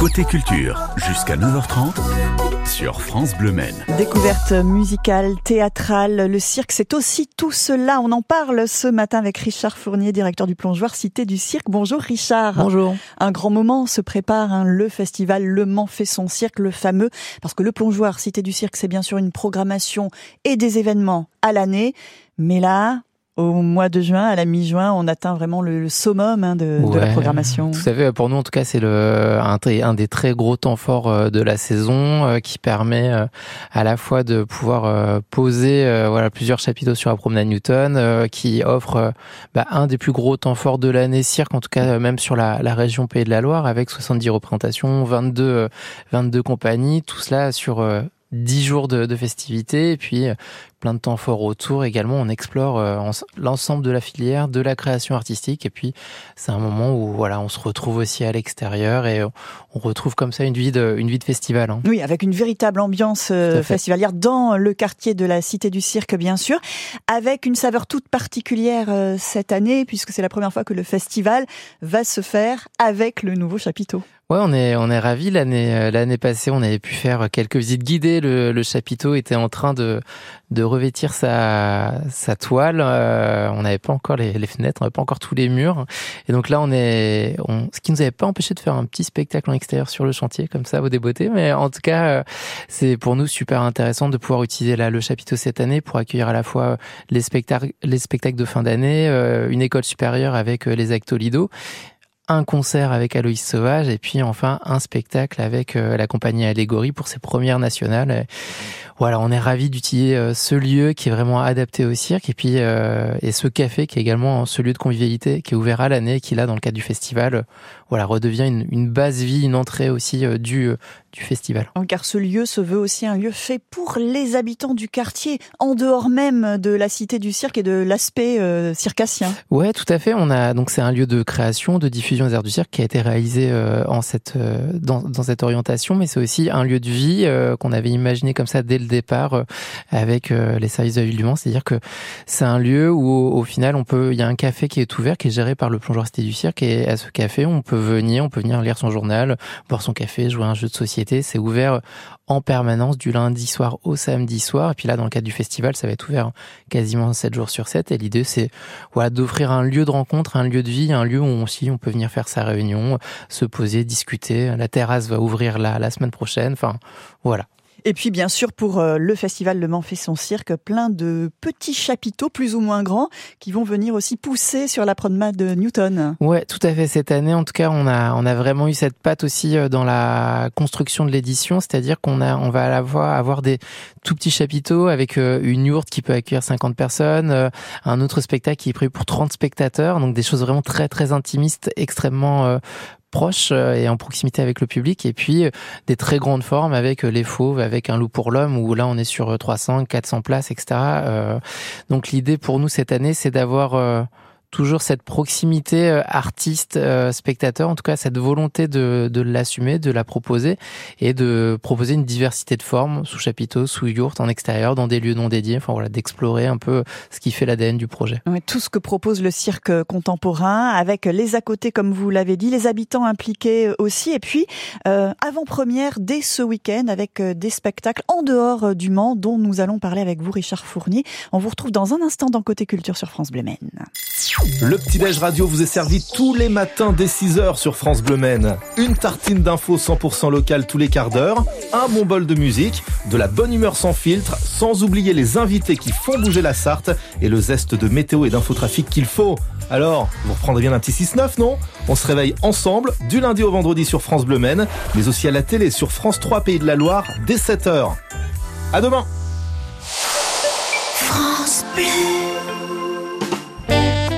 Côté culture, jusqu'à 9h30 sur France Bleu Maine. Découverte musicale, théâtrale, le cirque, c'est aussi tout cela. On en parle ce matin avec Richard Fournier, directeur du plongeoir Cité du Cirque. Bonjour Richard. Bonjour. Un grand moment se prépare, hein, le festival Le Mans fait son cirque, le fameux, parce que le plongeoir Cité du Cirque, c'est bien sûr une programmation et des événements à l'année. Mais là, au mois de juin, à la mi-juin, on atteint vraiment le, summum hein, de, de, la programmation. À fait. Pour nous, en tout cas, c'est le un, un, des très gros temps forts euh, de la saison euh, qui permet euh, à la fois de pouvoir poser voilà plusieurs chapiteaux sur la promenade Newton, qui offre bah, un des plus gros temps forts de l'année cirque, en tout cas même sur la, la, région Pays de la Loire, avec 70 représentations, 22 22 compagnies, tout cela sur 10 jours de, de festivités et puis plein de temps fort autour. Également, on explore euh, l'ensemble de la filière, de la création artistique. Et puis, c'est un moment où voilà, on se retrouve aussi à l'extérieur et on retrouve comme ça une vie de, une vie de festival. Hein. Oui, avec une véritable ambiance euh, festivalière dans le quartier de la Cité du Cirque, bien sûr, avec une saveur toute particulière euh, cette année, puisque c'est la première fois que le festival va se faire avec le nouveau chapiteau. Ouais, on est on est ravis. L'année l'année passée, on avait pu faire quelques visites guidées. Le, chapiteau était en train de de revêtir sa, sa toile. Euh, on n'avait pas encore les, les fenêtres, on n'avait pas encore tous les murs. Et donc là, on est, ce qui nous avait pas empêché de faire un petit spectacle en extérieur sur le chantier, comme ça, au débeauté. Mais en tout cas, euh, c'est pour nous super intéressant de pouvoir utiliser le chapiteau cette année pour accueillir à la fois les spectacles, les spectacles de fin d'année, euh, une école supérieure avec les Actolido un concert avec Aloïs Sauvage et puis enfin un spectacle avec la compagnie Allégorie pour ses premières nationales. Voilà, on est ravi d'utiliser euh, ce lieu qui est vraiment adapté au cirque et puis euh, et ce café qui est également ce lieu de convivialité qui est ouvert à l'année, qui là dans le cadre du festival, euh, voilà redevient une, une base vie, une entrée aussi du du festival. Car ce lieu se veut aussi un lieu fait pour les habitants du quartier, en dehors même de la cité du cirque et de l'aspect euh, circassien. Ouais, tout à fait. On a donc c'est un lieu de création, de diffusion des arts du cirque qui a été réalisé euh, en cette euh, dans, dans, cette orientation, mais c'est aussi un lieu de vie euh, qu'on avait imaginé comme ça dès le départ euh, avec les services de la du Mans. C'est-à-dire que c'est un lieu où au, final on peut, il y a un café qui est ouvert, qui est géré par le plongeur cité du cirque, et à ce café on peut venir, on peut venir lire son journal, boire son café, jouer à un jeu de société c'est ouvert en permanence du lundi soir au samedi soir. Et puis là, dans le cadre du festival, ça va être ouvert quasiment 7 jours sur 7. Et l'idée, c'est voilà, d'offrir un lieu de rencontre, un lieu de vie, un lieu où aussi on peut venir faire sa réunion, se poser, discuter. La terrasse va ouvrir là la semaine prochaine. Enfin, voilà. Et puis bien sûr pour euh, le festival Le Mans fait son cirque, plein de petits chapiteaux plus ou moins grands qui vont venir aussi pousser sur la promenade de Newton. Ouais, tout à fait. Cette année, en tout cas, on a on a vraiment eu cette patte aussi euh, dans la construction de l'édition, c'est-à-dire qu'on a on va avoir avoir des tout petits chapiteaux avec euh, une yourte qui peut accueillir 50 personnes, un autre spectacle qui est prévu pour 30 spectateurs, donc des choses vraiment très très intimistes, extrêmement proche euh, et en proximité avec le public et puis euh, des très grandes formes avec euh, les fauves avec un loup pour l'homme où là on est sur 300 400 places etc donc l'idée pour nous cette année c'est d'avoir toujours cette proximité euh, artiste-spectateur, euh, en tout cas cette volonté de, de l'assumer, de la proposer et de proposer une diversité de formes sous chapiteau, sous yourte, en extérieur, dans des lieux non dédiés, enfin voilà, d'explorer un peu ce qui fait l'ADN du projet. tout ce que propose le cirque contemporain, avec les à côté, comme vous l'avez dit, les habitants impliqués aussi, et puis euh, avant-première dès ce week-end avec euh, des spectacles en dehors du Mans dont nous allons parler avec vous, Richard Fournier. On vous retrouve dans un instant dans Côté Culture sur France Bleu Maine. Le petit-déj radio vous est servi tous les matins dès 6h sur France Bleu Maine. Une tartine d'infos 100% locale tous les quarts d'heure, un bon bol de musique, de la bonne humeur sans filtre, sans oublier les invités qui font bouger la Sarthe et le zeste de météo et d'infotrafic qu'il faut. Alors, vous reprendrez bien un petit 6-9, non? On se réveille ensemble du lundi au vendredi sur France Bleu Maine, mais aussi à la télé sur France 3 Pays de la Loire dès 7h. À demain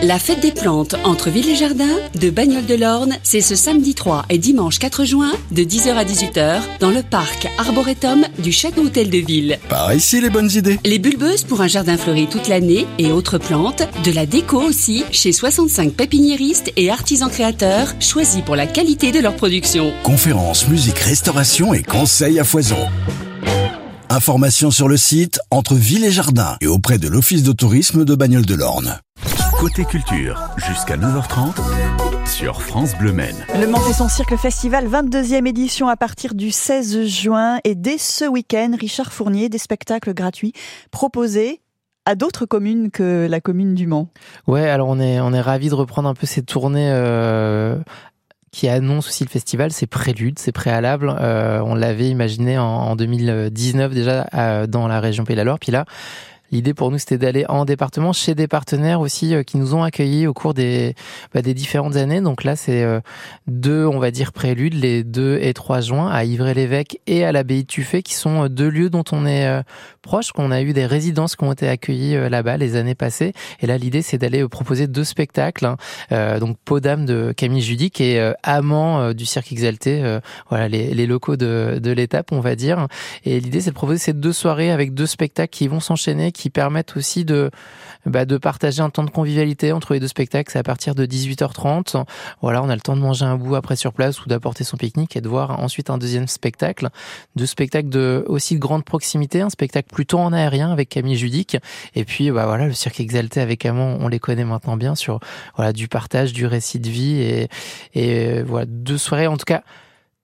la fête des plantes entre Ville et Jardin de Bagnoles de l'Orne, c'est ce samedi 3 et dimanche 4 juin de 10h à 18h dans le parc Arboretum du Château Hôtel de Ville. Par ici les bonnes idées. Les bulbeuses pour un jardin fleuri toute l'année et autres plantes, de la déco aussi chez 65 pépiniéristes et artisans créateurs choisis pour la qualité de leur production. Conférences, musique, restauration et conseils à foison. Informations sur le site entre Ville et Jardin et auprès de l'Office de tourisme de Bagnoles de l'Orne. Côté culture, jusqu'à 9h30 sur France Bleu Maine. Le Mans fait son cirque festival 22e édition à partir du 16 juin et dès ce week-end, Richard Fournier, des spectacles gratuits proposés à d'autres communes que la commune du Mans. Ouais, alors on est on est ravi de reprendre un peu ces tournées euh, qui annoncent aussi le festival. C'est prélude, c'est préalable. Euh, on l'avait imaginé en, en, 2019 déjà euh, dans la région Pays de la Loire. Puis là, L'idée pour nous, c'était d'aller en département chez des partenaires aussi euh, qui nous ont accueillis au cours des, bah, des différentes années. Donc là, c'est euh, deux, on va dire, préludes, les 2 et 3 juin à Ivry-l'Évêque et à l'abbaye de Tuffet, qui sont euh, deux lieux dont on est proche, qu'on a eu des résidences qui ont été accueillies là-bas les années passées. Et là, l'idée, c'est d'aller proposer deux spectacles. Hein. donc, Peau d'âme de Camille Judy, qui est amant du cirque exalté, voilà, les, les locaux de, de l'étape, on va dire. Et l'idée, c'est de proposer ces deux soirées avec deux spectacles qui vont s'enchaîner, qui permettent aussi de, bah, de partager un temps de convivialité entre les deux spectacles. C'est à partir de 18h30. Voilà, on a le temps de manger un bout après sur place ou d'apporter son pique-nique et de voir ensuite un deuxième spectacle. Deux spectacles de aussi de grande proximité, un spectacle plutôt en aérien avec Camille Judic. Et puis, bah voilà, le cirque exalté avec Amand, on les connaît maintenant bien sur, voilà, du partage, du récit de vie et, et voilà, deux soirées, en tout cas,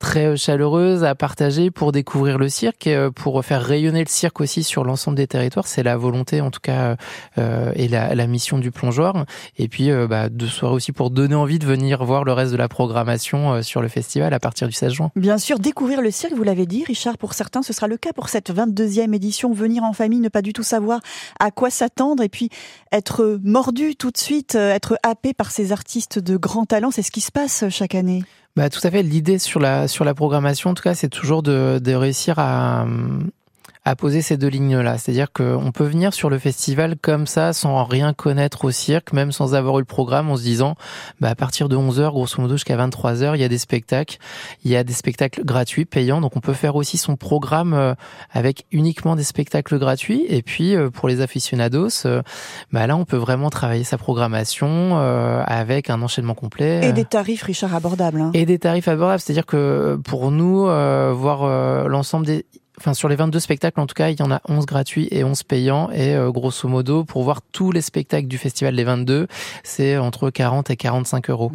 très euh, chaleureuse à partager pour découvrir le cirque, euh, pour faire rayonner le cirque aussi sur l'ensemble des territoires. C'est la volonté, en tout cas, euh, et la, la, mission du plongeoir. Et puis, bah, de soirée aussi pour donner envie de venir voir le reste de la programmation sur le festival à partir du 16 juin. Bien sûr, découvrir le cirque, vous l'avez dit, Richard, pour certains, ce sera le cas pour cette 22e édition. Venir en famille, ne pas du tout savoir à quoi s'attendre et puis être mordu tout de suite, être happé par ces artistes de grand talent. C'est ce qui se passe chaque année. Bah, tout à fait. L'idée sur la, sur la programmation, en tout cas, c'est toujours de, de réussir à, à poser ces deux lignes-là. C'est-à-dire qu'on peut venir sur le festival comme ça, sans rien connaître au cirque, même sans avoir eu le programme, en se disant, bah, à partir de 11h, grosso modo, jusqu'à 23h, il y a des spectacles. Il y a des spectacles gratuits, payants. Donc, on peut faire aussi son programme euh, avec uniquement des spectacles gratuits. Et puis, euh, pour les aficionados, euh, bah, là, on peut vraiment travailler sa programmation avec un enchaînement complet. Et des tarifs, Richard, abordables. Hein. Et des tarifs abordables. C'est-à-dire que pour nous, voir l'ensemble des enfin sur les 22 spectacles en tout cas, il y en a 11 gratuits et 11 payants et euh, grosso modo pour voir tous les spectacles du festival des 22, c'est entre 40 et 45 euros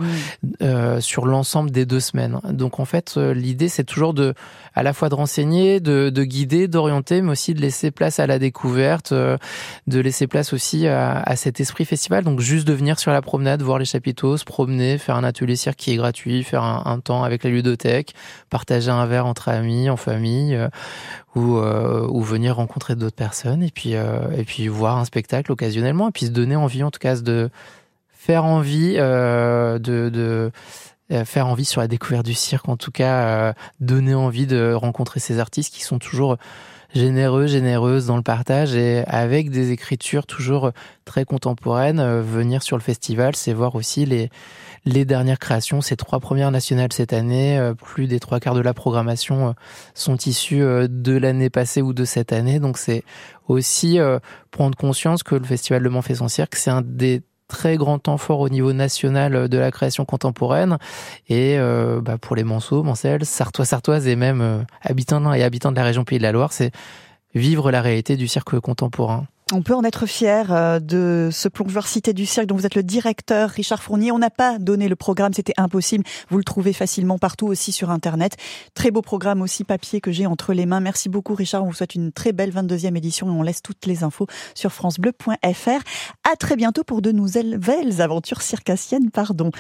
euh, sur l'ensemble des deux semaines. Donc en fait, euh, l'idée c'est toujours de à la fois de renseigner, de, de guider, d'orienter, mais aussi de laisser place à la découverte, de laisser place aussi à, à, cet esprit festival. Donc juste de venir sur la promenade, voir les chapiteaux, se promener, faire un atelier cirque qui est gratuit, faire un, un temps avec la ludothèque, partager un verre entre amis, en famille ou, euh, ou venir rencontrer d'autres personnes et puis euh, et puis voir un spectacle occasionnellement et puis se donner envie en tout cas de faire envie euh, de, de faire envie sur la découverte du cirque en tout cas donner envie de rencontrer ces artistes qui sont toujours généreux, généreuses dans le partage et avec des écritures toujours très contemporaines. Euh, venir sur le festival, c'est voir aussi les les dernières créations, ces trois premières nationales cette année, euh, plus des trois quarts de la programmation euh, sont issus de l'année passée ou de cette année. Donc c'est aussi prendre conscience que le Festival Le Mans fait son cirque, c'est un des très grand temps fort au niveau national de la création contemporaine. Et euh, bah, pour les Manceaux, Mancelles, Sartois, Sartoises et même euh, habitants et habitants de la région Pays de la Loire, c'est vivre la réalité du cirque contemporain. On peut en être fier euh, de ce plongeur cité du cirque dont vous êtes le directeur, Richard Fournier. On n'a pas donné le programme, c'était impossible. Vous le trouvez facilement partout aussi sur Internet. Très beau programme aussi papier que j'ai entre les mains. Merci beaucoup Richard. On vous souhaite une très belle 22e édition et on laisse toutes les infos sur francebleu.fr. À très bientôt pour de nouvelles aventures circassiennes, pardon.